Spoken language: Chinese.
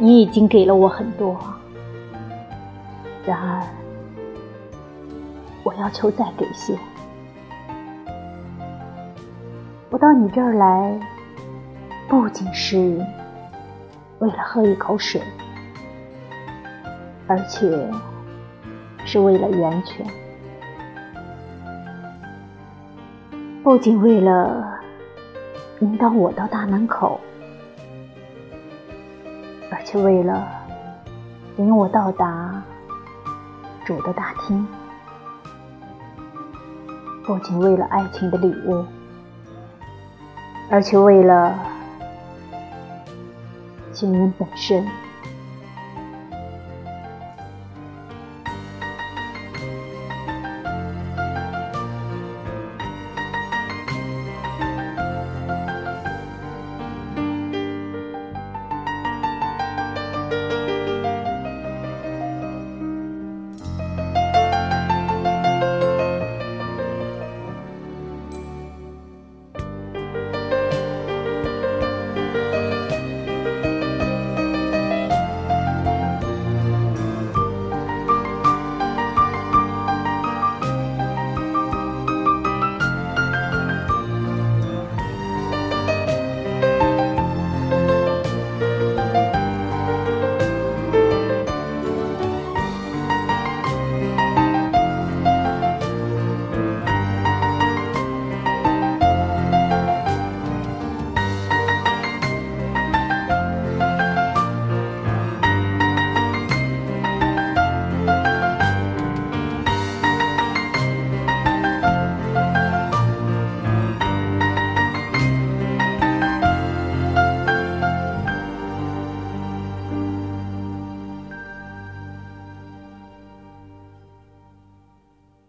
你已经给了我很多，然而我要求再给些。我到你这儿来，不仅是为了喝一口水，而且是为了源泉，不仅为了引导我到大门口。而且为了引我到达主的大厅，不仅为了爱情的礼物，而且为了情人本身。